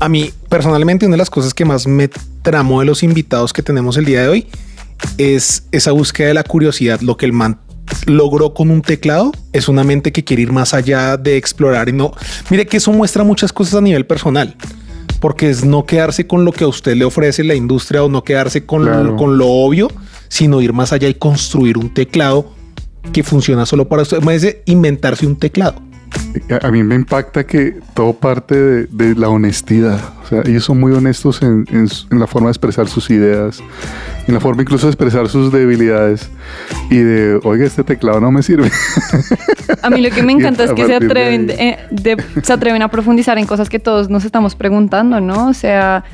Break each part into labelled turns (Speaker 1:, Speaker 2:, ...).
Speaker 1: A mí, personalmente, una de las cosas que más me tramó de los invitados que tenemos el día de hoy es esa búsqueda de la curiosidad, lo que el man logró con un teclado es una mente que quiere ir más allá de explorar y no. Mire que eso muestra muchas cosas a nivel personal, porque es no quedarse con lo que a usted le ofrece la industria o no quedarse con, lo, con lo obvio, sino ir más allá y construir un teclado que funciona solo para usted. Me inventarse un teclado.
Speaker 2: A mí me impacta que todo parte de, la honestidad. O sea, ellos son muy honestos en, la forma de expresar sus ideas, en la forma incluso de expresar sus debilidades y de, oiga, este teclado no me sirve.
Speaker 3: A mí lo que me encanta es que se atreven, eh, se atreven a profundizar en cosas que todos nos estamos preguntando, ¿no? O sea,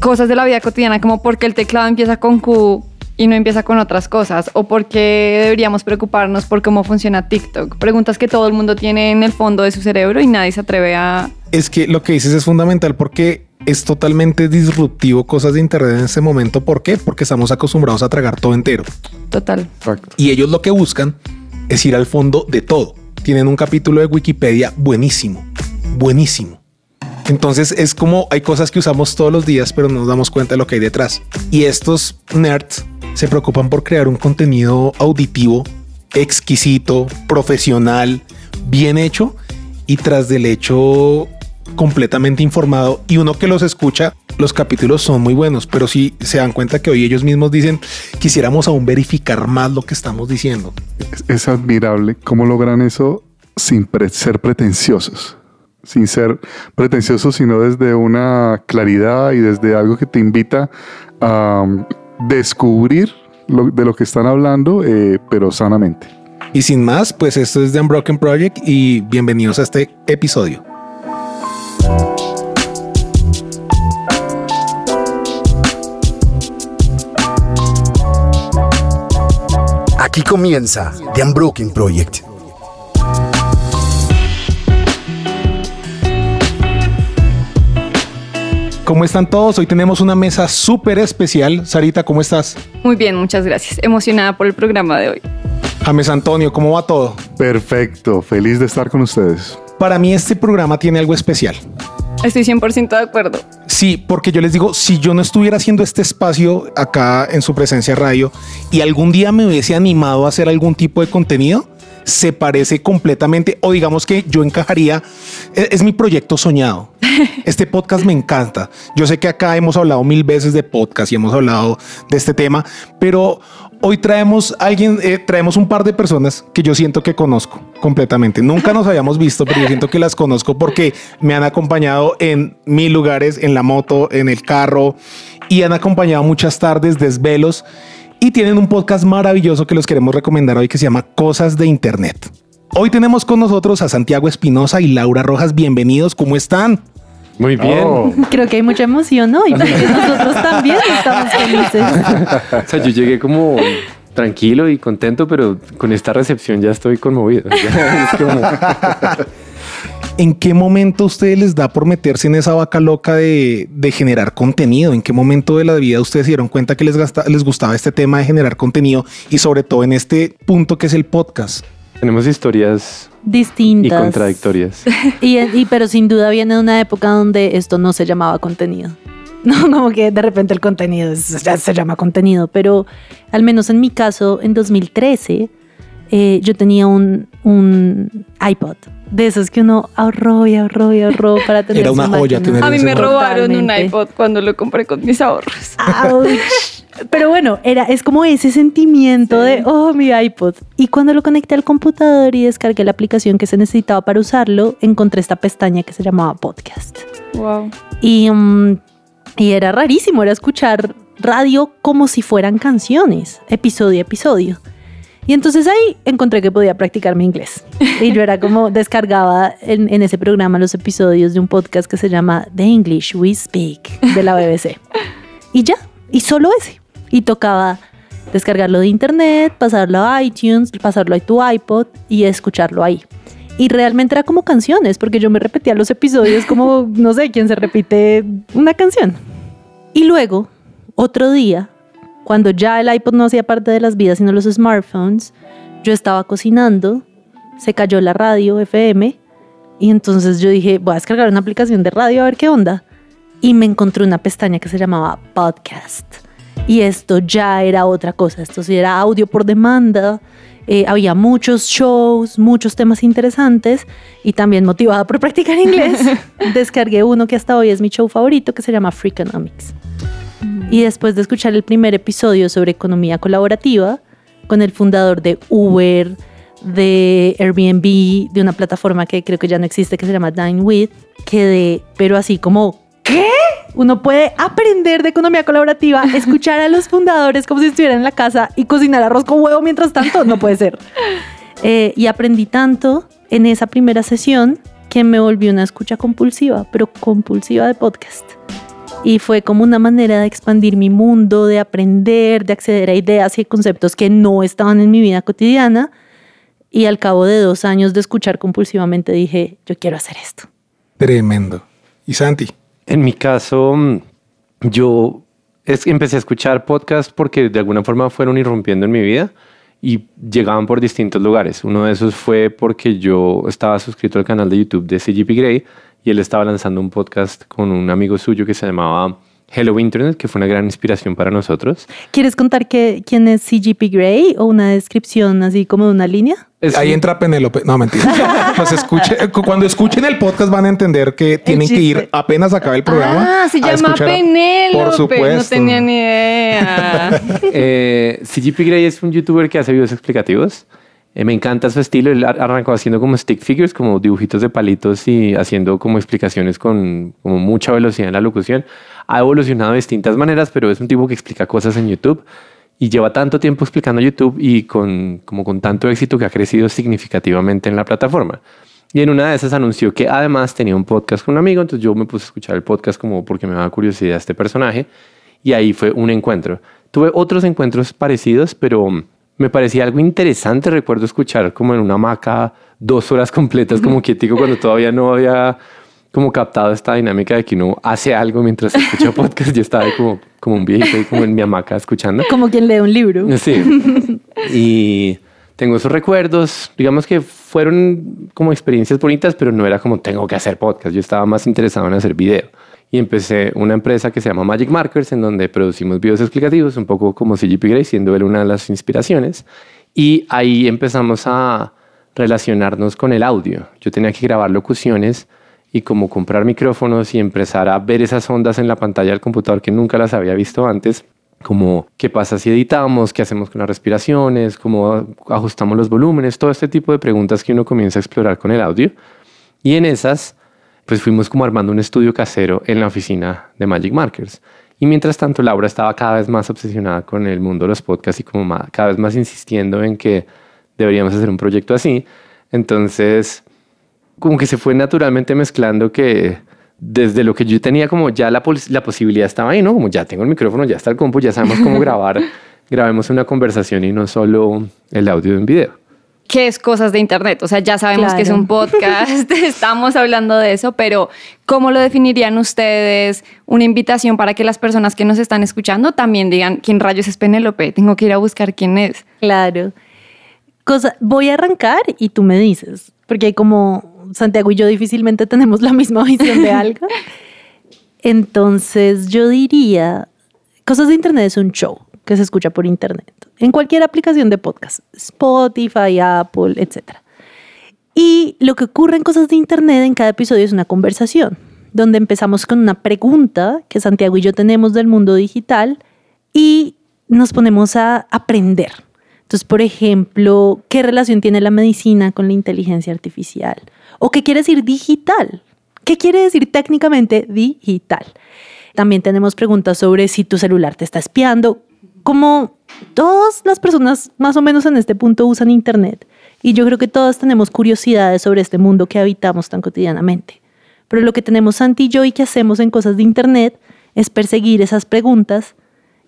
Speaker 3: cosas de la vida cotidiana como por qué el teclado empieza con Q y no empieza con otras cosas? ¿O por qué deberíamos preocuparnos por cómo funciona TikTok? Preguntas que todo el mundo tiene en el fondo de su cerebro y nadie se atreve a...
Speaker 1: Es que lo que dices es fundamental porque es totalmente disruptivo cosas de Internet en ese momento. ¿Por qué? Porque estamos acostumbrados a tragar todo entero.
Speaker 3: Total.
Speaker 1: Y ellos lo que buscan es ir al fondo de todo. Tienen un capítulo de Wikipedia buenísimo, buenísimo. Entonces es como hay cosas que usamos todos los días, pero no nos damos cuenta de lo que hay detrás. Y estos nerds se preocupan por crear un contenido auditivo exquisito, profesional, bien hecho y tras del hecho completamente informado y uno que los escucha, los capítulos son muy buenos, pero si se dan cuenta que hoy ellos mismos dicen, quisiéramos aún verificar más lo que estamos diciendo.
Speaker 2: Es, admirable cómo logran eso sin ser pretenciosos, sin ser pretenciosos, sino desde una claridad y desde algo que te invita a descubrir de lo que están hablando, eh, pero sanamente.
Speaker 1: Y sin más, pues esto es The Unbroken Project y bienvenidos a este episodio.
Speaker 4: Aquí comienza The Unbroken Project
Speaker 1: ¿Cómo están todos? Hoy tenemos una mesa súper especial. Sarita, ¿cómo estás?
Speaker 3: Muy bien, muchas gracias. Emocionada por el programa de hoy.
Speaker 1: James Antonio, ¿cómo va todo?
Speaker 2: Perfecto, feliz de estar con ustedes.
Speaker 1: Para mí este programa tiene algo especial.
Speaker 3: Estoy 100% de acuerdo.
Speaker 1: Sí, porque yo les digo, si yo no estuviera haciendo este espacio acá en su presencia radio y algún día me hubiese animado a hacer algún tipo de contenido, se parece completamente, o digamos que yo encajaría, es, es, mi proyecto soñado. Este podcast me encanta. Yo sé que acá hemos hablado mil veces de podcast y hemos hablado de este tema, pero hoy traemos alguien, eh, traemos un par de personas que yo siento que conozco completamente. Nunca nos habíamos visto, pero yo siento que las conozco porque me han acompañado en mil lugares, en la moto, en el carro y han acompañado muchas tardes, desvelos y tienen un podcast maravilloso que los queremos recomendar hoy que se llama Cosas de Internet. Hoy tenemos con nosotros a Santiago Espinosa y Laura Rojas. Bienvenidos, ¿cómo están?
Speaker 5: Muy bien. Oh.
Speaker 6: Creo que hay mucha emoción hoy, porque nosotros también estamos felices.
Speaker 5: o sea, yo llegué como tranquilo y contento, pero con esta recepción ya estoy conmovido.
Speaker 1: ¿En qué momento ustedes les da por meterse en esa vaca loca de, generar contenido? ¿En qué momento de la vida ustedes se dieron cuenta que les, les gustaba este tema de generar contenido y sobre todo en este punto que es el podcast?
Speaker 5: Tenemos historias
Speaker 6: distintas
Speaker 5: y contradictorias.
Speaker 6: y, pero sin duda viene de una época donde esto no se llamaba contenido. No, como que de repente el contenido ya se llama contenido, pero al menos en mi caso, en 2013, eh, yo tenía un, un iPod de esos que uno ahorró y ahorró y ahorró para tener
Speaker 1: Era una joya
Speaker 3: A mí me robaron un iPod cuando lo compré con mis ahorros.
Speaker 6: Pero bueno, era, es como ese sentimiento de, oh, mi iPod. Y cuando lo conecté al computador y descargué la aplicación que se necesitaba para usarlo, encontré esta pestaña que se llamaba podcast.
Speaker 3: Wow.
Speaker 6: Y, mm, y era rarísimo, era escuchar radio como si fueran canciones, episodio a episodio. Y entonces ahí encontré que podía practicar mi inglés. Y yo era como descargaba en, en, ese programa los episodios de un podcast que se llama The English We Speak de la BBC. Y ya, y solo ese. Y tocaba descargarlo de internet, pasarlo a iTunes, pasarlo a tu iPod y escucharlo ahí. Y realmente era como canciones, porque yo me repetía los episodios como, no sé, quién se repite una canción. Y luego, otro día, cuando ya el iPod no hacía parte de las vidas, sino los smartphones, yo estaba cocinando, se cayó la radio FM y entonces yo dije, voy a descargar una aplicación de radio a ver qué onda. y me encontré una pestaña que se llamaba podcast. Y esto ya era otra cosa, esto sí era audio por demanda, eh, había muchos shows, muchos temas interesantes y también motivada por practicar inglés, descargué uno que hasta hoy es mi show favorito que se llama Freakonomics. Y después de escuchar el primer episodio sobre economía colaborativa con el fundador de Uber, de Airbnb, de una plataforma que creo que ya no existe que se llama Dine With, quedé, pero así como, ¿qué? Uno puede aprender de economía colaborativa, escuchar a los fundadores como si estuvieran en la casa y cocinar arroz con huevo mientras tanto, no puede ser. Eh, y aprendí tanto en esa primera sesión que me volví una escucha compulsiva, pero compulsiva de podcast. Y fue como una manera de expandir mi mundo, de aprender, de acceder a ideas y conceptos que no estaban en mi vida cotidiana. Y al cabo de dos años de escuchar compulsivamente dije, yo quiero hacer esto.
Speaker 1: Tremendo. ¿Y Santi?
Speaker 5: En mi caso, yo es, empecé a escuchar podcasts porque de alguna forma fueron irrumpiendo en mi vida y llegaban por distintos lugares. Uno de esos fue porque yo estaba suscrito al canal de YouTube de CGP Grey y él estaba lanzando un podcast con un amigo suyo que se llamaba Hello Internet, que fue una gran inspiración para nosotros.
Speaker 6: ¿Quieres contar que, quién es CGP Grey o una descripción así como de una línea?
Speaker 1: Ahí entra Penélope. No, mentira. pues escuche, cuando escuchen el podcast van a entender que tienen que ir apenas acabe el programa.
Speaker 3: Ah, se llama Penélope. Por supuesto. No tenía ni idea.
Speaker 5: eh, CGP Grey es un youtuber que hace videos explicativos. Eh, me encanta su estilo. Él arrancó haciendo como stick figures, como dibujitos de palitos y haciendo como explicaciones con mucha velocidad en la locución. Ha evolucionado de distintas maneras, pero es un tipo que explica cosas en YouTube y lleva tanto tiempo explicando YouTube y como con tanto éxito que ha crecido significativamente en la plataforma. Y en una de esas anunció que además tenía un podcast con un amigo, entonces yo me puse a escuchar el podcast como porque me daba curiosidad este personaje y ahí fue un encuentro. Tuve otros encuentros parecidos, pero me parecía algo interesante. Recuerdo escuchar como en una hamaca dos horas completas como quietico cuando todavía no había como captado esta dinámica de que uno hace algo mientras escucha podcast. Yo estaba como, como un viejito ahí como en mi hamaca escuchando.
Speaker 6: Como quien lee un libro.
Speaker 5: Sí. y tengo esos recuerdos. Digamos que fueron como experiencias bonitas, pero no era como tengo que hacer podcast. Yo estaba más interesado en hacer video y empecé una empresa que se llama Magic Markers, en donde producimos videos explicativos, un poco como CGP Grey, siendo él una de las inspiraciones. Y ahí empezamos a relacionarnos con el audio. Yo tenía que grabar locuciones y como comprar micrófonos y empezar a ver esas ondas en la pantalla del computador que nunca las había visto antes, como qué pasa si editamos, qué hacemos con las respiraciones, cómo ajustamos los volúmenes, todo este tipo de preguntas que uno comienza a explorar con el audio. Y en esas pues fuimos como armando un estudio casero en la oficina de Magic Markers. Y mientras tanto, Laura estaba cada vez más obsesionada con el mundo de los podcasts y como cada vez más insistiendo en que deberíamos hacer un proyecto así. Entonces, como que se fue naturalmente mezclando que desde lo que yo tenía como ya la, la posibilidad estaba ahí, ¿no? Como ya tengo el micrófono, ya está el compu, ya sabemos cómo grabar, grabemos una conversación y no solo el audio de un video
Speaker 3: qué es cosas de Internet. O sea, ya sabemos que es un podcast, estamos hablando de eso, pero ¿cómo lo definirían ustedes? Una invitación para que las personas que nos están escuchando también digan, ¿quién rayos es Penélope? Tengo que ir a buscar quién es.
Speaker 6: Claro. Cosa, voy a arrancar y tú me dices, porque hay como Santiago y yo difícilmente tenemos la misma visión de algo. Entonces yo diría, Cosas de Internet es un show que se escucha por Internet en cualquier aplicación de podcast, Spotify, Apple, etc. Y lo que ocurre en cosas de Internet en cada episodio es una conversación, donde empezamos con una pregunta que Santiago y yo tenemos del mundo digital y nos ponemos a aprender. Entonces, por ejemplo, ¿qué relación tiene la medicina con la inteligencia artificial? ¿O qué quiere decir digital? ¿Qué quiere decir técnicamente digital? También tenemos preguntas sobre si tu celular te está espiando, como todas las personas más o menos en este punto usan Internet y yo creo que todas tenemos curiosidades sobre este mundo que habitamos tan cotidianamente. Pero lo que tenemos Santi y yo y que hacemos en cosas de Internet es perseguir esas preguntas,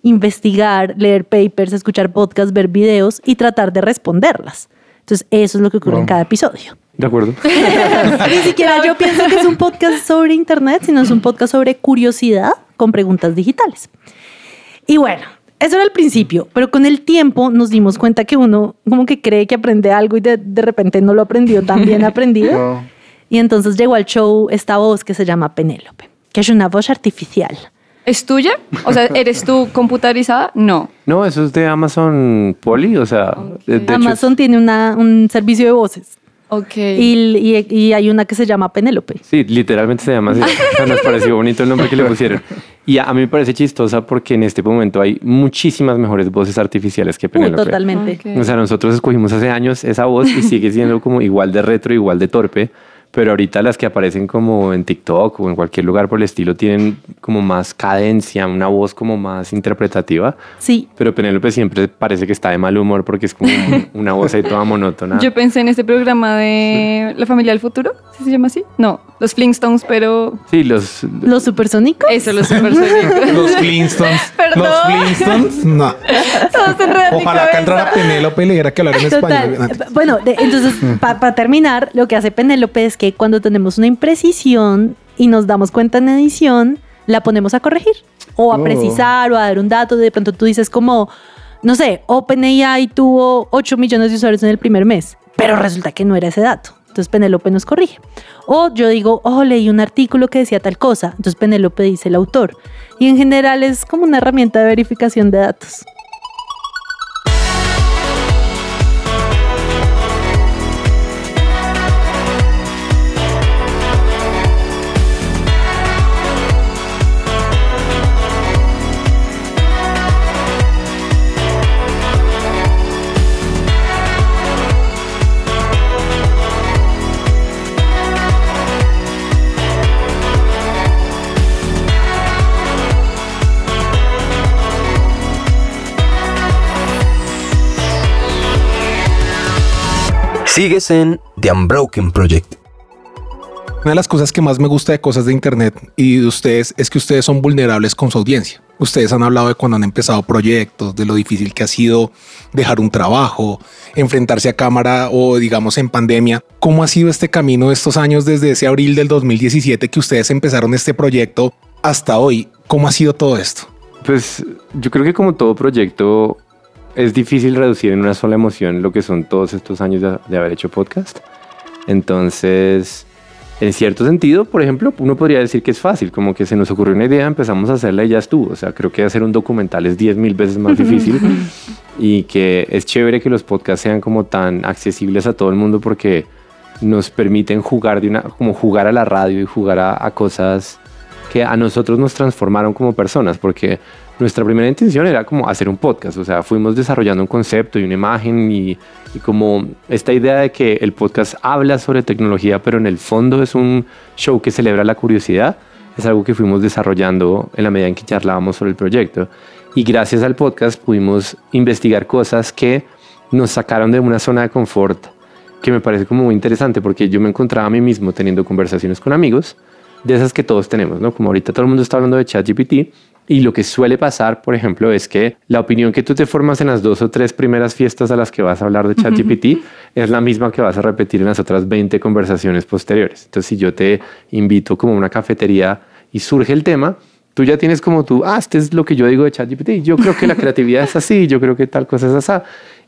Speaker 6: investigar, leer papers, escuchar podcasts, ver videos y tratar de responderlas. Entonces, eso es lo que ocurre en cada episodio.
Speaker 5: De acuerdo.
Speaker 6: Ni siquiera yo pienso que es un podcast sobre Internet, sino es un podcast sobre curiosidad con preguntas digitales. Y bueno, eso era el principio, pero con el tiempo nos dimos cuenta que uno como que cree que aprende algo y de, repente no lo aprendió tan bien aprendido. Y entonces llegó al show esta voz que se llama Penélope, que es una voz artificial.
Speaker 3: ¿Es tuya? O sea, ¿eres tú computarizada? No.
Speaker 5: No, eso es de Amazon Poly, o sea, de- de hecho,
Speaker 6: Amazon tiene una, un servicio de voces
Speaker 3: Ok.
Speaker 6: y, y- y hay una que se llama Penélope.
Speaker 5: Sí, literalmente se llama así. Nos pareció bonito el nombre que le pusieron. Y a, a mí me parece chistosa porque en este momento hay muchísimas mejores voces artificiales que
Speaker 6: Uh,
Speaker 5: Penélope.
Speaker 6: totalmente.
Speaker 5: O sea, nosotros escogimos hace años esa voz y sigue siendo como igual de retro, igual de torpe. Pero ahorita las que aparecen como en TikTok o en cualquier lugar por el estilo tienen como más cadencia, una voz como más interpretativa.
Speaker 6: Sí,
Speaker 5: Pero Penélope siempre parece que está de mal humor porque es como una voz ahí toda monótona.
Speaker 3: Yo pensé en este programa de La familia del futuro, ¿sí se llama así? No, los Flintstones, pero
Speaker 5: Sí, los,
Speaker 6: los supersónicos.
Speaker 3: eso, los supersónicos.
Speaker 1: Los Flintstones.
Speaker 3: Perdón.
Speaker 1: Los Flintstones. No. Ojalá que entrara Penélope y le diera que hablar en
Speaker 6: Total.
Speaker 1: español.
Speaker 6: Bueno, de- entonces, para terminar, lo que hace Penélope es que cuando tenemos una imprecisión y nos damos cuenta en edición, la ponemos a corregir o a
Speaker 2: Oh.
Speaker 6: precisar o a dar un dato. De pronto tú dices como, no sé, OpenAI tuvo 8 millones de usuarios en el primer mes, pero resulta que no era ese dato. Entonces Penélope nos corrige. O yo digo, oh, leí un artículo que decía tal cosa. Entonces Penélope dice el autor. Y en general es como una herramienta de verificación de datos.
Speaker 4: Sigues en The Unbroken Project.
Speaker 1: Una de las cosas que más me gusta de cosas de Internet y de ustedes es que ustedes son vulnerables con su audiencia. Ustedes han hablado de cuando han empezado proyectos, de lo difícil que ha sido dejar un trabajo, enfrentarse a cámara o digamos en pandemia. ¿Cómo ha sido este camino de estos años desde ese abril del 2017 que ustedes empezaron este proyecto hasta hoy? ¿Cómo ha sido todo esto?
Speaker 5: Pues yo creo que como todo proyecto es difícil reducir en una sola emoción lo que son todos estos años de, de haber hecho podcast. Entonces, en cierto sentido, por ejemplo, uno podría decir que es fácil, como que se nos ocurrió una idea, empezamos a hacerla y ya estuvo. O sea, creo que hacer un documental es 10 mil veces más difícil y que es chévere que los podcasts sean como tan accesibles a todo el mundo porque nos permiten jugar de una, como jugar a la radio y jugar a, a cosas que a nosotros nos transformaron como personas, porque nuestra primera intención era como hacer un podcast, o sea, fuimos desarrollando un concepto y una imagen y, como esta idea de que el podcast habla sobre tecnología, pero en el fondo es un show que celebra la curiosidad, es algo que fuimos desarrollando en la medida en que charlábamos sobre el proyecto. Y gracias al podcast pudimos investigar cosas que nos sacaron de una zona de confort que me parece como muy interesante porque yo me encontraba a mí mismo teniendo conversaciones con amigos de esas que todos tenemos, ¿no? Como ahorita todo el mundo está hablando de ChatGPT y lo que suele pasar, por ejemplo, es que la opinión que tú te formas en las dos o tres primeras fiestas a las que vas a hablar de ChatGPT es la misma que vas a repetir en las otras 20 conversaciones posteriores. Entonces, si yo te invito como a una cafetería y surge el tema, tú ya tienes como tú, ah, este es lo que yo digo de ChatGPT. Yo creo que la creatividad es así, yo creo que tal cosa es así.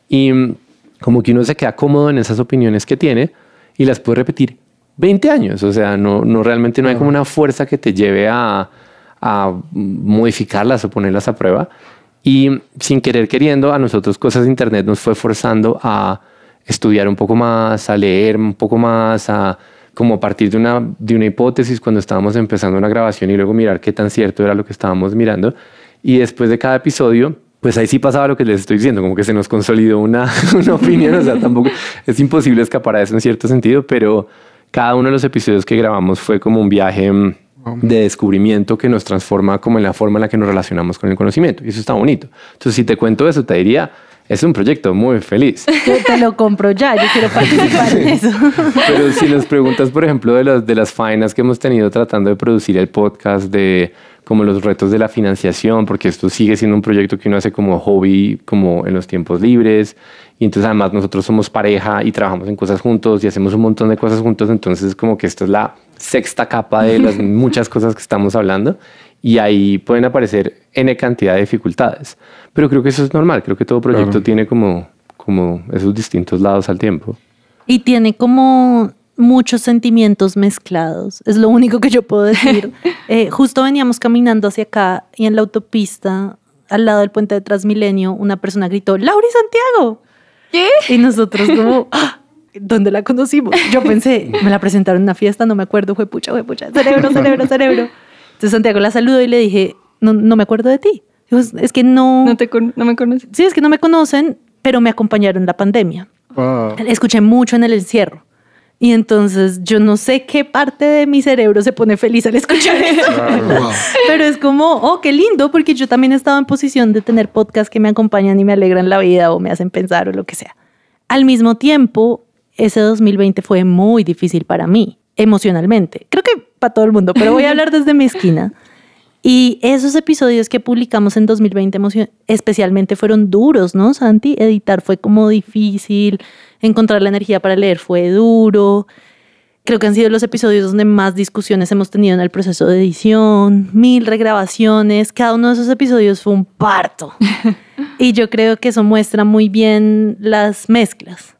Speaker 5: Y mm, como que uno se queda cómodo en esas opiniones que tiene y las puede repetir 20 años. O sea, no, no realmente no hay como una fuerza que te lleve a, a modificarlas o ponerlas a prueba. Y sin querer queriendo, a nosotros cosas de Internet nos fue forzando a estudiar un poco más, a leer un poco más, a como a partir de una, de una hipótesis cuando estábamos empezando una grabación y luego mirar qué tan cierto era lo que estábamos mirando. Y después de cada episodio, pues ahí sí pasaba lo que les estoy diciendo, como que se nos consolidó una, una opinión, o sea, tampoco es imposible escapar a eso en cierto sentido, pero cada uno de los episodios que grabamos fue como un viaje mm, de descubrimiento que nos transforma como en la forma en la que nos relacionamos con el conocimiento. Y eso está bonito. Entonces, si te cuento eso, te diría, es un proyecto muy feliz.
Speaker 6: Te, te lo compro ya, yo quiero participar en eso.
Speaker 5: Pero si nos preguntas, por ejemplo, de las, de las faenas que hemos tenido tratando de producir el podcast, de como los retos de la financiación, porque esto sigue siendo un proyecto que uno hace como hobby, como en los tiempos libres. Y entonces además nosotros somos pareja y trabajamos en cosas juntos y hacemos un montón de cosas juntos. Entonces como que esta es la sexta capa de las muchas cosas que estamos hablando. Y ahí pueden aparecer N cantidad de dificultades. Pero creo que eso es normal. Creo que todo proyecto
Speaker 2: Claro.
Speaker 5: tiene como, como esos distintos lados al tiempo.
Speaker 6: Y tiene como muchos sentimientos mezclados. Es lo único que yo puedo decir. Eh, justo veníamos caminando hacia acá y en la autopista, al lado del puente de Transmilenio, una persona gritó, Laura y Santiago.
Speaker 3: ¿Qué?
Speaker 6: Y nosotros como, "Ah, ¿dónde la conocimos? Yo pensé, me la presentaron en una fiesta, no me acuerdo, fue pucha, fue pucha, cerebro, cerebro, cerebro. Entonces Santiago la saludó y le dije, no, no me acuerdo de ti. Dijo, "Es- que no,
Speaker 3: No, te con- no me conoces.
Speaker 6: sí, es que no me conocen, pero me acompañaron en la pandemia.
Speaker 2: Wow.
Speaker 6: Escuché mucho en el encierro. Y entonces yo no sé qué parte de mi cerebro se pone feliz al escuchar eso.
Speaker 1: Wow.
Speaker 6: Pero es como, oh, qué lindo, porque yo también he estado en posición de tener podcasts que me acompañan y me alegran la vida o me hacen pensar o lo que sea. Al mismo tiempo, ese 2020 fue muy difícil para mí, emocionalmente. Creo que para todo el mundo, pero voy a hablar desde mi esquina. Y esos episodios que publicamos en 2020 emocion- especialmente fueron duros, ¿no, Santi? Editar fue como difícil, encontrar la energía para leer fue duro. Creo que han sido los episodios donde más discusiones hemos tenido en el proceso de edición, mil regrabaciones, cada uno de esos episodios fue un parto. y yo creo que eso muestra muy bien las mezclas,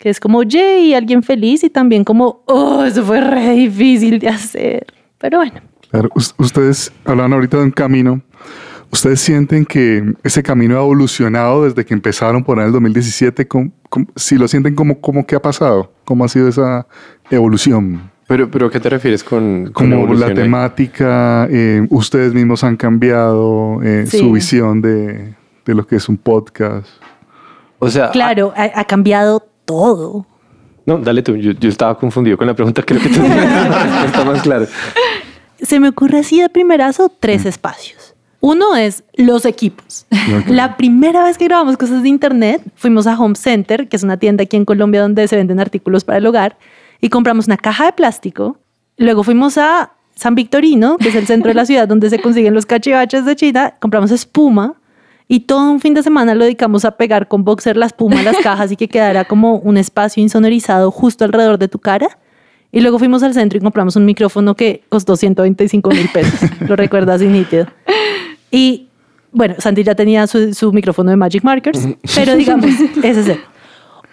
Speaker 6: que es como, yay, alguien feliz y también como, oh, eso fue re difícil de hacer. Pero bueno,
Speaker 2: Claro, us- ustedes hablan ahorita de un camino. ¿Ustedes sienten que ese camino ha evolucionado desde que empezaron por ahí en el 2017? ¿Cómo- cómo- si lo sienten, como ¿cómo qué ha pasado? ¿Cómo ha sido esa evolución?
Speaker 5: Pero, pero ¿qué te refieres con, con
Speaker 2: Como la temática, eh, ustedes mismos han cambiado eh,
Speaker 6: Sí.
Speaker 2: su visión de, de lo que es un podcast.
Speaker 5: O sea,
Speaker 6: claro, ha, ha cambiado todo.
Speaker 5: No, dale tú. Yo, yo estaba confundido con la pregunta. Creo que tú respuesta más clara.
Speaker 6: Se me ocurre así de primerazo tres espacios. Uno es los equipos. La primera vez que grabamos cosas de internet, fuimos a Home Center, que es una tienda aquí en Colombia donde se venden artículos para el hogar, y compramos una caja de plástico. Luego fuimos a San Victorino, que es el centro de la ciudad donde se consiguen los cachivaches de China, compramos espuma y todo un fin de semana lo dedicamos a pegar con boxer la espuma a las cajas y que quedara como un espacio insonorizado justo alrededor de tu cara. Y luego fuimos al centro y compramos un micrófono que costó 125 mil pesos. Lo recuerdas así nítido. Y bueno, Santi ya tenía su, su micrófono de Magic Markers, pero digamos, ese es él.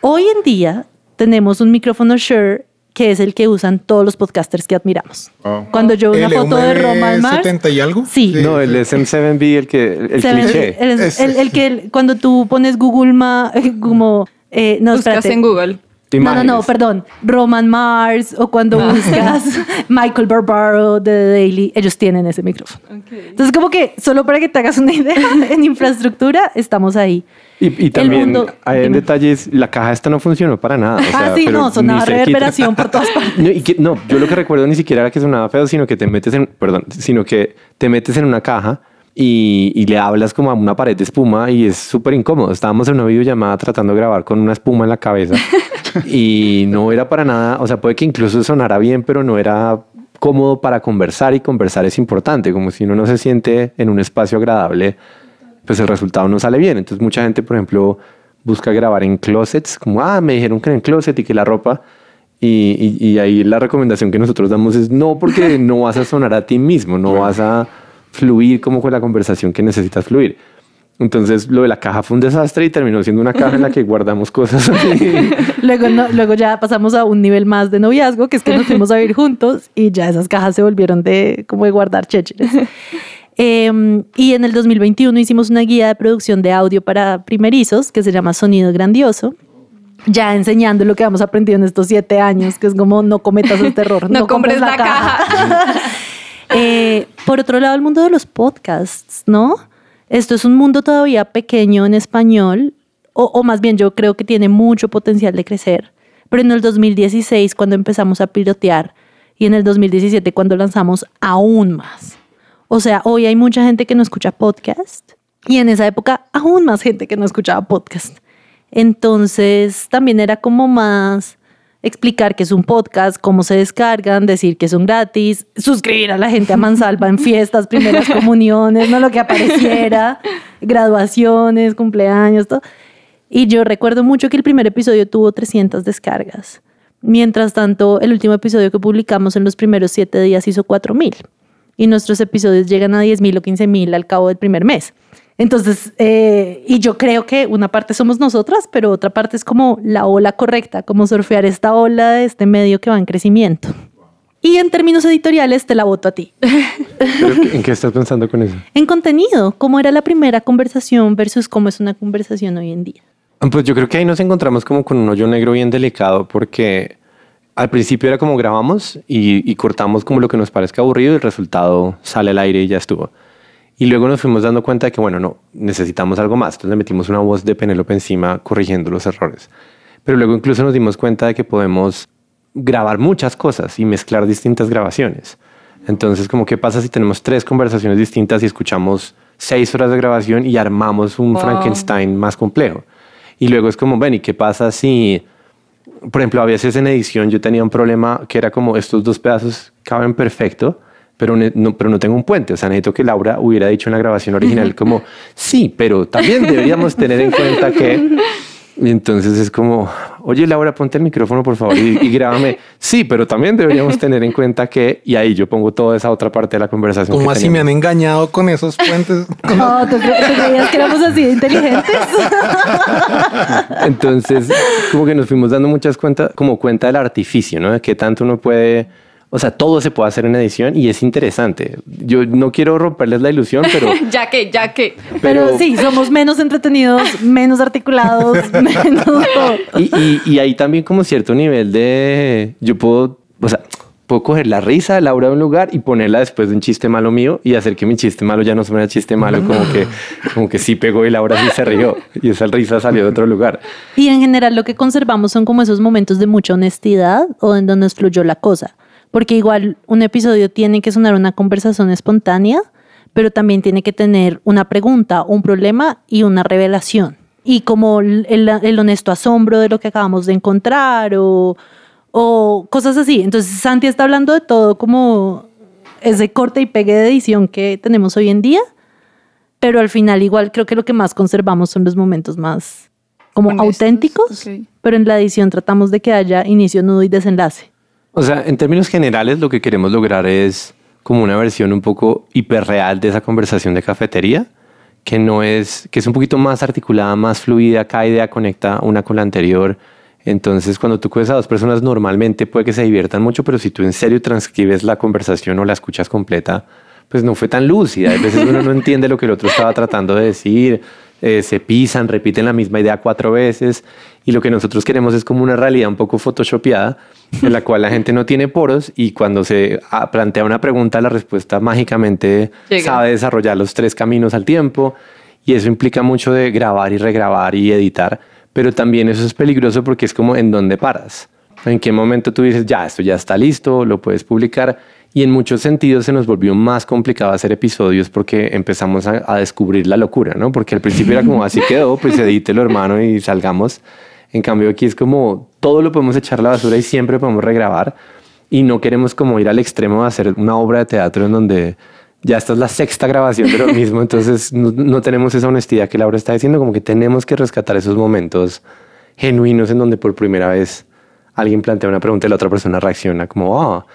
Speaker 6: Hoy en día tenemos un micrófono Shure que es el que usan todos los podcasters que admiramos.
Speaker 2: Wow.
Speaker 6: Cuando yo veo una foto de Roman Mars,
Speaker 1: 70 y algo.
Speaker 6: Sí.
Speaker 5: No, el SM7B, el que el cliché.
Speaker 6: El,
Speaker 1: Ese.
Speaker 6: el- el que cuando tú pones Google Ma, como eh, no,
Speaker 3: Buscas
Speaker 6: espérate.
Speaker 3: en Google.
Speaker 6: No, no, no, perdón. Roman Mars o cuando buscas Michael Barbaro de The Daily, ellos tienen ese micrófono. Entonces, como que solo para que te hagas una idea, en infraestructura estamos ahí.
Speaker 5: Y, y también
Speaker 6: mundo-
Speaker 5: hay en detalles, la caja esta no funcionó para nada. o
Speaker 6: ah,
Speaker 5: sea,
Speaker 6: sí,
Speaker 5: pero
Speaker 6: no, sonaba reverberación por todas partes.
Speaker 5: No, y que- no, yo lo que recuerdo ni siquiera era que sonaba feo, sino que te metes en, perdón, sino que te metes en una caja y, y le hablas como a una pared de espuma y es súper incómodo. Estábamos en una videollamada tratando de grabar con una espuma en la cabeza y no era para nada, o sea, puede que incluso sonara bien, pero no era cómodo para conversar y conversar es importante, como si uno no se siente en un espacio agradable, pues el resultado no sale bien. Entonces mucha gente, por ejemplo, busca grabar en closets, como, ah, me dijeron que en closet y que la ropa. Y, y- y ahí la recomendación que nosotros damos es no, porque no vas a sonar a ti mismo, no vas a fluir como con la conversación que necesitas fluir. Entonces lo de la caja fue un desastre y terminó siendo una caja en la que guardamos cosas.
Speaker 6: Luego, no- luego ya pasamos a un nivel más de noviazgo, que es que nos fuimos a vivir juntos y ya esas cajas se volvieron de como de guardar chécheres. Eh, y en el 2021 hicimos una guía de producción de audio para primerizos que se llama Sonido Grandioso. Ya enseñando lo que hemos aprendido en estos siete años, que es como no cometas este error,
Speaker 3: No, compres la, caja.
Speaker 6: Eh, por otro lado, el mundo de los podcasts, ¿no? Esto es un mundo todavía pequeño en español, o, más bien yo creo que tiene mucho potencial de crecer. Pero en el 2016, cuando empezamos a pilotear, y en el 2017, cuando lanzamos aún más. O sea, hoy hay mucha gente que no escucha podcast, y en esa época aún más gente que no escuchaba podcast. Entonces, también era como más explicar qué es un podcast, cómo se descargan, decir que son gratis, suscribir a la gente a Mansalva en fiestas, primeras comuniones, no lo que apareciera, graduaciones, cumpleaños, todo. Y yo recuerdo mucho que el primer episodio tuvo 300 descargas. Mientras tanto, el último episodio que publicamos en los primeros siete días hizo 4000. Y nuestros episodios llegan a 10.000 o 15.000 al cabo del primer mes. Entonces, eh, y yo creo que una parte somos nosotras, pero otra parte es como la ola correcta, como surfear esta ola de este medio que va en crecimiento. Y en términos editoriales te la voto a ti.
Speaker 5: ¿En qué estás pensando con eso?
Speaker 6: En contenido, ¿cómo era la primera conversación versus cómo es una conversación hoy en día?
Speaker 5: Pues yo creo que ahí nos encontramos como con un hoyo negro bien delicado porque al principio era como grabamos y, y cortamos como lo que nos parezca aburrido y el resultado sale al aire y ya estuvo. Y luego nos fuimos dando cuenta de que, bueno, no, necesitamos algo más. Entonces le metimos una voz de Penélope encima corrigiendo los errores. Pero luego incluso nos dimos cuenta de que podemos grabar muchas cosas y mezclar distintas grabaciones. Entonces, como qué pasa si tenemos tres conversaciones distintas y escuchamos seis horas de grabación y armamos un Frankenstein más complejo. Y luego es como, ven, ¿y qué pasa si, por ejemplo, a veces en edición yo tenía un problema que era como estos dos pedazos caben perfecto, pero no, pero no tengo un puente. O sea, necesito que Laura hubiera dicho en la grabación original como, sí, pero también deberíamos tener en cuenta que... Y entonces es como, oye Laura, ponte el micrófono por favor y, grábame. Sí, pero también deberíamos tener en cuenta que, y ahí yo pongo toda esa otra parte de la conversación.
Speaker 1: ¿Cómo así me han engañado con esos puentes?
Speaker 6: No, ¿tú, creías que éramos así de inteligentes?
Speaker 5: Entonces, como que nos fuimos dando muchas cuentas, como cuenta del artificio, ¿no? De qué tanto uno puede o sea, todo se puede hacer en edición y es interesante. Yo no quiero romperles la ilusión, pero...
Speaker 3: ya que, ya que.
Speaker 6: Pero, sí, somos menos entretenidos, menos articulados, menos todo.
Speaker 5: Y, y, hay también como cierto nivel de... Yo puedo, o sea, puedo coger la risa de Laura de un lugar y ponerla después de un chiste malo mío y hacer que mi chiste malo ya no suene chiste malo, como que, como que sí pegó y Laura sí se rió y esa risa salió de otro lugar.
Speaker 6: Y en general lo que conservamos son como esos momentos de mucha honestidad o en donde nos fluyó la cosa porque igual un episodio tiene que sonar una conversación espontánea, pero también tiene que tener una pregunta, un problema y una revelación. Y como el, honesto asombro de lo que acabamos de encontrar o, o cosas así. Entonces Santi está hablando de todo como ese corte y pegue de edición que tenemos hoy en día, pero al final igual creo que lo que más conservamos son los momentos más como auténticos, pero en la edición tratamos de que haya inicio, nudo y desenlace.
Speaker 5: O sea, en términos generales lo que queremos lograr es como una versión un poco hiperreal de esa conversación de cafetería, que no es, que es un poquito más articulada, más fluida, cada idea conecta una con la anterior. Entonces, cuando tú coges a dos personas, normalmente puede que se diviertan mucho, pero si tú en serio transcribes la conversación o la escuchas completa, pues no fue tan lúcida. A veces uno no entiende lo que el otro estaba tratando de decir, eh, se pisan, repiten la misma idea cuatro veces y lo que nosotros queremos es como una realidad un poco photoshopeada en la cual la gente no tiene poros y cuando se ah, plantea una pregunta la respuesta mágicamente sabe desarrollar los tres caminos al tiempo y eso implica mucho de grabar y regrabar y editar, pero también eso es peligroso porque es como en dónde paras. En qué momento tú dices, ya, esto ya está listo, lo puedes publicar y en muchos sentidos se nos volvió más complicado hacer episodios porque empezamos a, descubrir la locura, ¿no? Porque al principio era como así quedó, pues edítelo hermano y salgamos. En cambio aquí es como todo lo podemos echar a la basura y siempre podemos regrabar. Y no queremos como ir al extremo de hacer una obra de teatro en donde ya esta es la sexta grabación de lo mismo, entonces no, no tenemos esa honestidad que Laura está diciendo, como que tenemos que rescatar esos momentos genuinos en donde por primera vez alguien plantea una pregunta y la otra persona reacciona como, ah,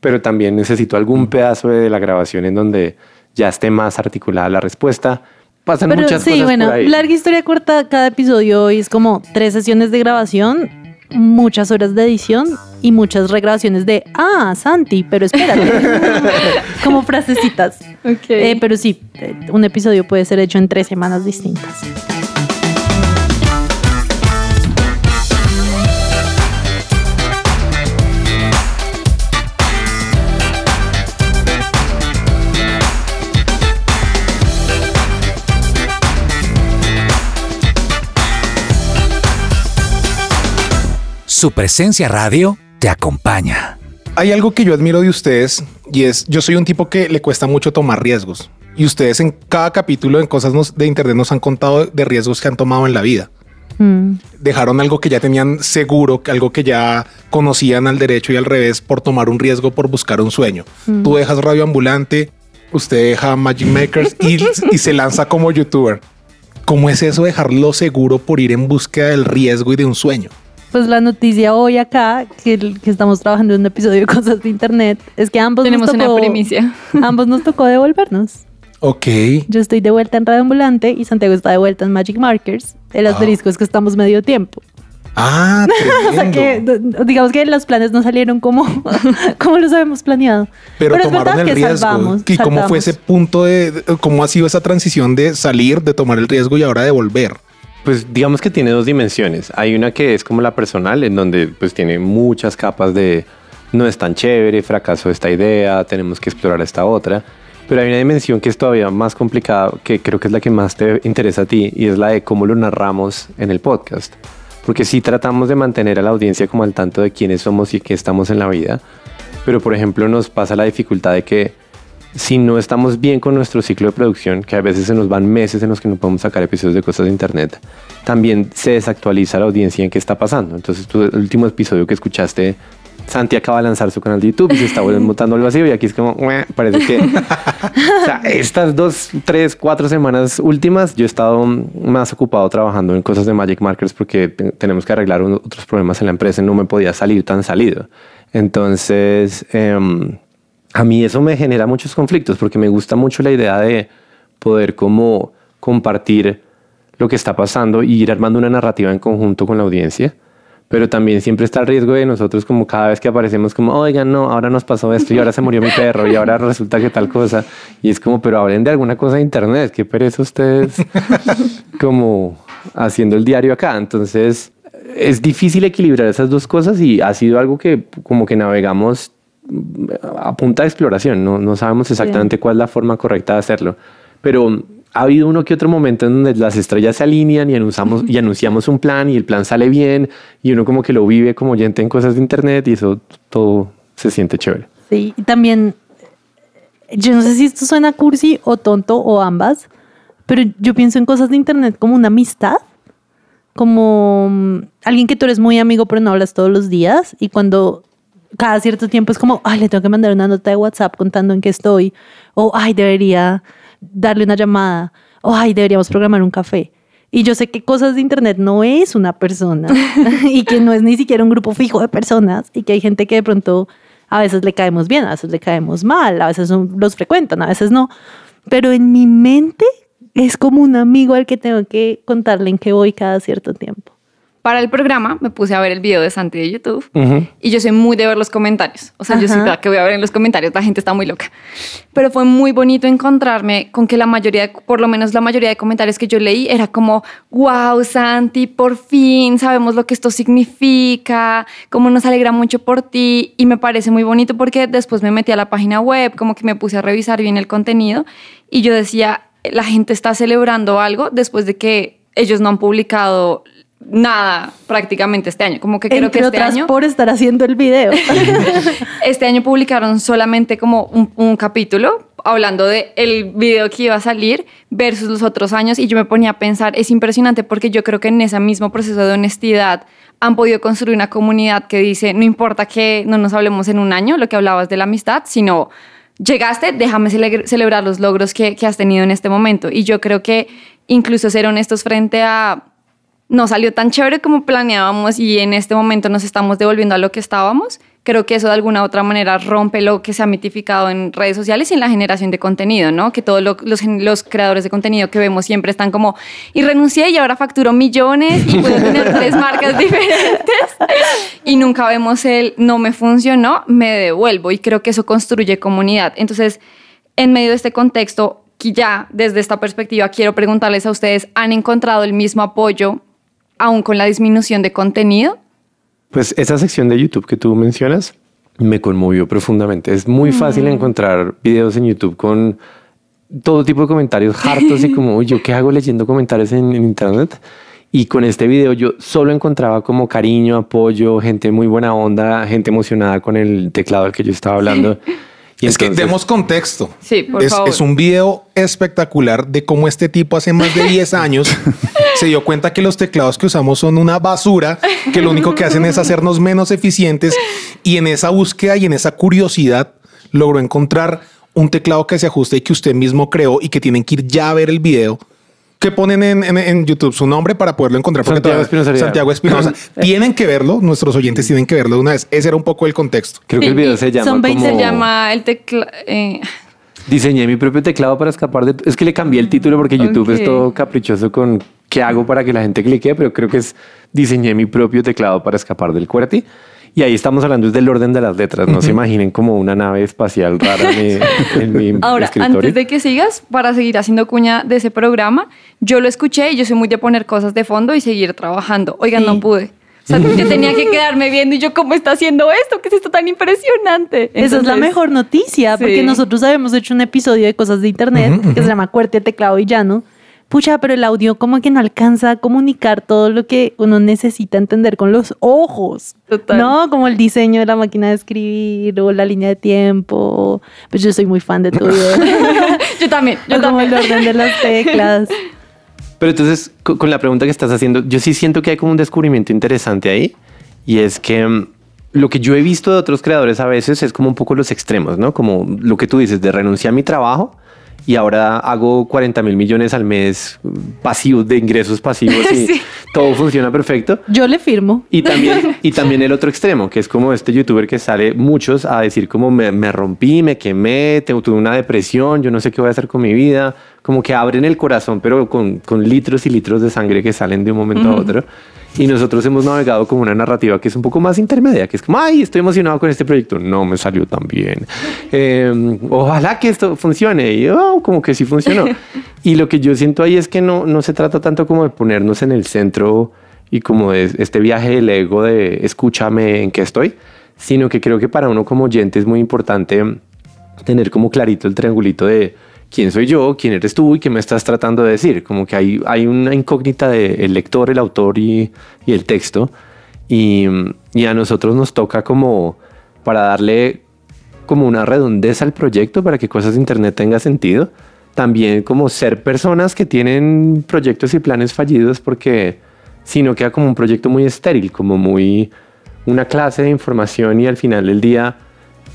Speaker 5: pero también necesito algún pedazo de la grabación en donde ya esté más articulada la respuesta. Pasan muchas sí, bueno,
Speaker 6: larga historia corta, cada episodio hoy es como tres sesiones de grabación, muchas horas de edición y muchas regrabaciones de, ah, Santi, pero espérate, como frasecitas. Okay. Eh, pero sí, eh, un episodio puede ser hecho en tres semanas distintas.
Speaker 7: Su presencia radio te acompaña.
Speaker 1: Hay algo que yo admiro de ustedes y es, yo soy un tipo que le cuesta mucho tomar riesgos. Y ustedes en cada capítulo en cosas de internet nos han contado de riesgos que han tomado en la vida. Mm. Dejaron algo que ya tenían seguro, algo que ya conocían al derecho y al revés por tomar un riesgo, por buscar un sueño. Mm. Tú dejas Radio Ambulante, usted deja Magic Makers y, y se lanza como youtuber. ¿Cómo es eso dejarlo seguro por ir en búsqueda del riesgo y de un sueño?
Speaker 6: Pues la noticia hoy acá, que, que, estamos trabajando en un episodio de cosas de internet, es que ambos
Speaker 3: tenemos
Speaker 6: nos tocó,
Speaker 3: una primicia.
Speaker 6: Ambos nos tocó devolvernos.
Speaker 1: Ok.
Speaker 6: Yo estoy de vuelta en Radio Ambulante y Santiago está de vuelta en Magic Markers. El asterisco es que estamos medio tiempo.
Speaker 1: Ah,
Speaker 6: O sea que, digamos que los planes no salieron como, como los habíamos planeado.
Speaker 1: Pero,
Speaker 6: es
Speaker 1: tomaron
Speaker 6: verdad
Speaker 1: el
Speaker 6: que
Speaker 1: riesgo.
Speaker 6: salvamos.
Speaker 1: ¿Y cómo fue ese punto de, de- cómo ha sido esa transición de salir, de tomar el riesgo y ahora de volver?
Speaker 5: Pues digamos que tiene dos dimensiones. Hay una que es como la personal, en donde pues tiene muchas capas de no es tan chévere, fracaso esta idea, tenemos que explorar esta otra. Pero hay una dimensión que es todavía más complicada, que creo que es la que más te interesa a ti, y es la de cómo lo narramos en el podcast. Porque sí tratamos de mantener a la audiencia como al tanto de quiénes somos y qué estamos en la vida. Pero por ejemplo nos pasa la dificultad de que si no estamos bien con nuestro ciclo de producción, que a veces se nos van meses en los que no podemos sacar episodios de cosas de internet, también se desactualiza la audiencia en qué está pasando. Entonces, el último episodio que escuchaste, Santi acaba de lanzar su canal de YouTube y se está montando al vacío y aquí es como, parece que... o sea, estas dos, tres, cuatro semanas últimas, yo he estado más ocupado trabajando en cosas de Magic Markers porque te- tenemos que arreglar otros problemas en la empresa y no me podía salir tan salido. Entonces... em, a mí eso me genera muchos conflictos porque me gusta mucho la idea de poder como compartir lo que está pasando y ir armando una narrativa en conjunto con la audiencia. Pero también siempre está el riesgo de nosotros como cada vez que aparecemos como, oigan, no, ahora nos pasó esto y ahora se murió mi perro y ahora resulta que tal cosa. Y es como, pero hablen de alguna cosa de internet, qué pereza ustedes como haciendo el diario acá. Entonces es difícil equilibrar esas dos cosas y ha sido algo que como que navegamos a punta de exploración, no, no sabemos exactamente cuál es la forma correcta de hacerlo, pero ha habido uno que otro momento en donde las estrellas se alinean y anunciamos, y anunciamos un plan y el plan sale bien y uno como que lo vive como oyente en cosas de internet y eso todo se siente chévere.
Speaker 6: Sí, y también, yo no sé si esto suena cursi o tonto o ambas, pero yo pienso en cosas de internet como una amistad, como mm, alguien que tú eres muy amigo pero no hablas todos los días y cuando cada cierto tiempo es como, ay, le tengo que mandar una nota de WhatsApp contando en qué estoy, o ay, debería darle una llamada, o ay, deberíamos programar un café. Y yo sé que cosas de internet no es una persona y que no es ni siquiera un grupo fijo de personas y que hay gente que de pronto a veces le caemos bien, a veces le caemos mal, a veces los frecuentan, a veces no. Pero en mi mente es como un amigo al que tengo que contarle en qué voy cada cierto tiempo.
Speaker 3: Para el programa me puse a ver el video de Santi de YouTube y yo soy muy de ver los comentarios. O sea, yo sí que voy a ver en los comentarios, la gente está muy loca. Pero fue muy bonito encontrarme con que la mayoría, de- por lo menos la mayoría de comentarios que yo leí era como, wow, Santi, por fin sabemos lo que esto significa, como nos alegra mucho por ti y me parece muy bonito porque después me metí a la página web, como que me puse a revisar bien el contenido y yo decía, la gente está celebrando algo después de que ellos no han publicado nada prácticamente este año. Como que creo
Speaker 6: Entre
Speaker 3: que este
Speaker 6: otras
Speaker 3: año...
Speaker 6: por estar haciendo el video.
Speaker 3: Este año publicaron solamente como un, un capítulo hablando de el video que iba a salir versus los otros años y yo me ponía a pensar, es impresionante porque yo creo que en ese mismo proceso de honestidad han podido construir una comunidad que dice, no importa que no nos hablemos en un año, lo que hablabas de la amistad, sino llegaste, déjame cele- celebrar los logros que, que has tenido en este momento. Y yo creo que incluso ser honestos frente a no salió tan chévere como planeábamos y en este momento nos estamos devolviendo a lo que estábamos. Creo que eso de alguna u otra manera rompe lo que se ha mitificado en redes sociales y en la generación de contenido, ¿no? Que todos lo- los, los creadores de contenido que vemos siempre están como, y renuncié y ahora facturo millones y puedo tener tres marcas diferentes. Y nunca vemos el, no me funcionó, me devuelvo. Y creo que eso construye comunidad. Entonces, en medio de este contexto, que ya desde esta perspectiva quiero preguntarles a ustedes, ¿han encontrado el mismo apoyo aún con la disminución de contenido?
Speaker 5: Pues esa sección de YouTube que tú mencionas me conmovió profundamente. Es muy fácil encontrar videos en YouTube con todo tipo de comentarios hartos y como, "Uy, ¿yo qué hago leyendo comentarios en, en Internet? Y con este video yo solo encontraba como cariño, apoyo, gente muy buena onda, gente emocionada con el teclado al que yo estaba hablando. Y
Speaker 1: es que demos contexto.
Speaker 3: Sí, por
Speaker 1: es,
Speaker 3: favor.
Speaker 1: es un video espectacular de cómo este tipo hace más de 10 años se dio cuenta que los teclados que usamos son una basura, que lo único que hacen es hacernos menos eficientes y en esa búsqueda y en esa curiosidad logró encontrar un teclado que se ajuste y que usted mismo creó y que tienen que ir ya a ver el video. Que ponen en, en- en YouTube su nombre para poderlo encontrar. porque
Speaker 5: Santiago Espinosa.
Speaker 1: Santiago Espinosa. tienen que verlo. Nuestros oyentes tienen que verlo de una vez. Ese era un poco el contexto.
Speaker 5: Creo que el video se llama
Speaker 6: Son
Speaker 5: como...
Speaker 6: 20
Speaker 3: Se llama el teclado...
Speaker 5: Diseñé mi propio teclado para escapar de... Es que le cambié el título porque YouTube es todo caprichoso con qué hago para que la gente clique, pero creo que es diseñé mi propio teclado para escapar del QWERTY. Y ahí estamos hablando del orden de las letras. No se imaginen como una nave espacial rara en mi, en mi
Speaker 3: Ahora,
Speaker 5: escritorio.
Speaker 3: antes de que sigas, para seguir haciendo cuña de ese programa, yo lo escuché y yo soy muy de poner cosas de fondo y seguir trabajando. Oigan,
Speaker 6: Sí.
Speaker 3: no pude. O sea, yo tenía que quedarme viendo y yo, ¿cómo está haciendo esto? ¿Qué es esto tan impresionante?
Speaker 6: Esa es la
Speaker 3: Entonces,
Speaker 6: mejor noticia, porque nosotros habíamos hecho un episodio de cosas de internet que se llama Cuerte Teclado Villano. Pucha, pero el audio como que no alcanza a comunicar todo lo que uno necesita entender con los ojos.
Speaker 3: Total.
Speaker 6: No, como el diseño de la máquina de escribir o la línea de tiempo. Pues yo soy muy fan de tu video.
Speaker 3: Yo también, yo
Speaker 6: o como
Speaker 3: también.
Speaker 6: el orden de las teclas.
Speaker 5: Pero entonces, co- con la pregunta que estás haciendo, yo sí siento que hay como un descubrimiento interesante ahí. Y es que mm, lo que yo he visto de otros creadores a veces es como un poco los extremos, ¿no? Como lo que tú dices, de renunciar a mi trabajo y ahora hago 40 mil millones al mes pasivos, de ingresos pasivos y
Speaker 3: Sí.
Speaker 5: todo funciona perfecto.
Speaker 6: Yo le firmo.
Speaker 5: Y también, y también el otro extremo, que es como este youtuber que sale muchos a decir como me, me rompí, me quemé, tengo, tuve una depresión, yo no sé qué voy a hacer con mi vida, como que abren el corazón, pero con, con litros y litros de sangre que salen de un momento a otro. Y nosotros hemos navegado como una narrativa que es un poco más intermedia, que es como, ay, estoy emocionado con este proyecto, no me salió tan bien. Eh, ojalá que esto funcione. Y oh, como que sí funcionó. y lo que yo siento ahí es que no, no se trata tanto como de ponernos en el centro y como de este viaje del ego de escúchame en qué estoy, sino que creo que para uno como oyente es muy importante tener como clarito el triangulito de quién soy yo, quién eres tú y qué me estás tratando de decir. Como que hay, hay una incógnita del lector, el autor y, y el texto. Y, y a nosotros nos toca como para darle como una redondez al proyecto para que cosas de internet tenga sentido. También como ser personas que tienen proyectos y planes fallidos porque si no queda como un proyecto muy estéril, como muy una clase de información y al final del día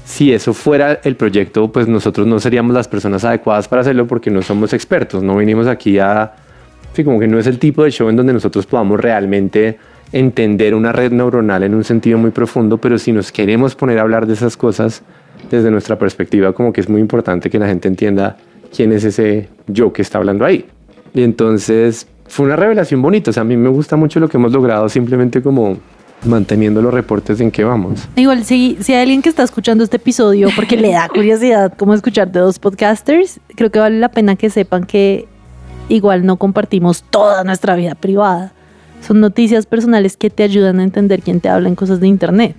Speaker 5: si eso fuera el proyecto, pues nosotros no seríamos las personas adecuadas para hacerlo porque no somos expertos, no vinimos aquí a... Sí, como que no es el tipo de show en donde nosotros podamos realmente entender una red neuronal en un sentido muy profundo, pero si nos queremos poner a hablar de esas cosas desde nuestra perspectiva, como que es muy importante que la gente entienda quién es ese yo que está hablando ahí. Y entonces fue una revelación bonita, o sea, a mí me gusta mucho lo que hemos logrado simplemente como manteniendo los reportes en que vamos.
Speaker 6: Igual, si, si hay alguien que está escuchando este episodio porque le da curiosidad cómo escuchar de dos podcasters, creo que vale la pena que sepan que igual no compartimos toda nuestra vida privada. Son noticias personales que te ayudan a entender quién te habla en cosas de internet.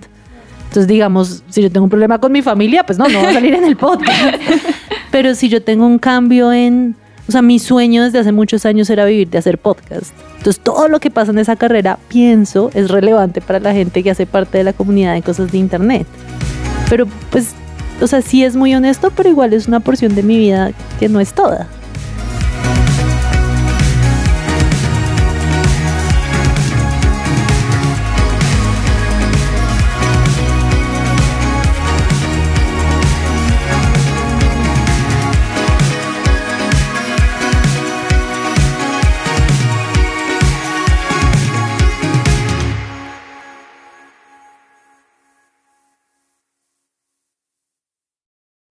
Speaker 6: Entonces, digamos, si yo tengo un problema con mi familia, pues no, no va a salir en el podcast. Pero si yo tengo un cambio en... O sea, mi sueño desde hace muchos años era vivir de hacer podcast. Entonces, todo lo que pasa en esa carrera, pienso, es relevante para la gente que hace parte de la comunidad de cosas de internet. Pero, pues, o sea, sí es muy honesto, pero igual es una porción de mi vida que no es toda.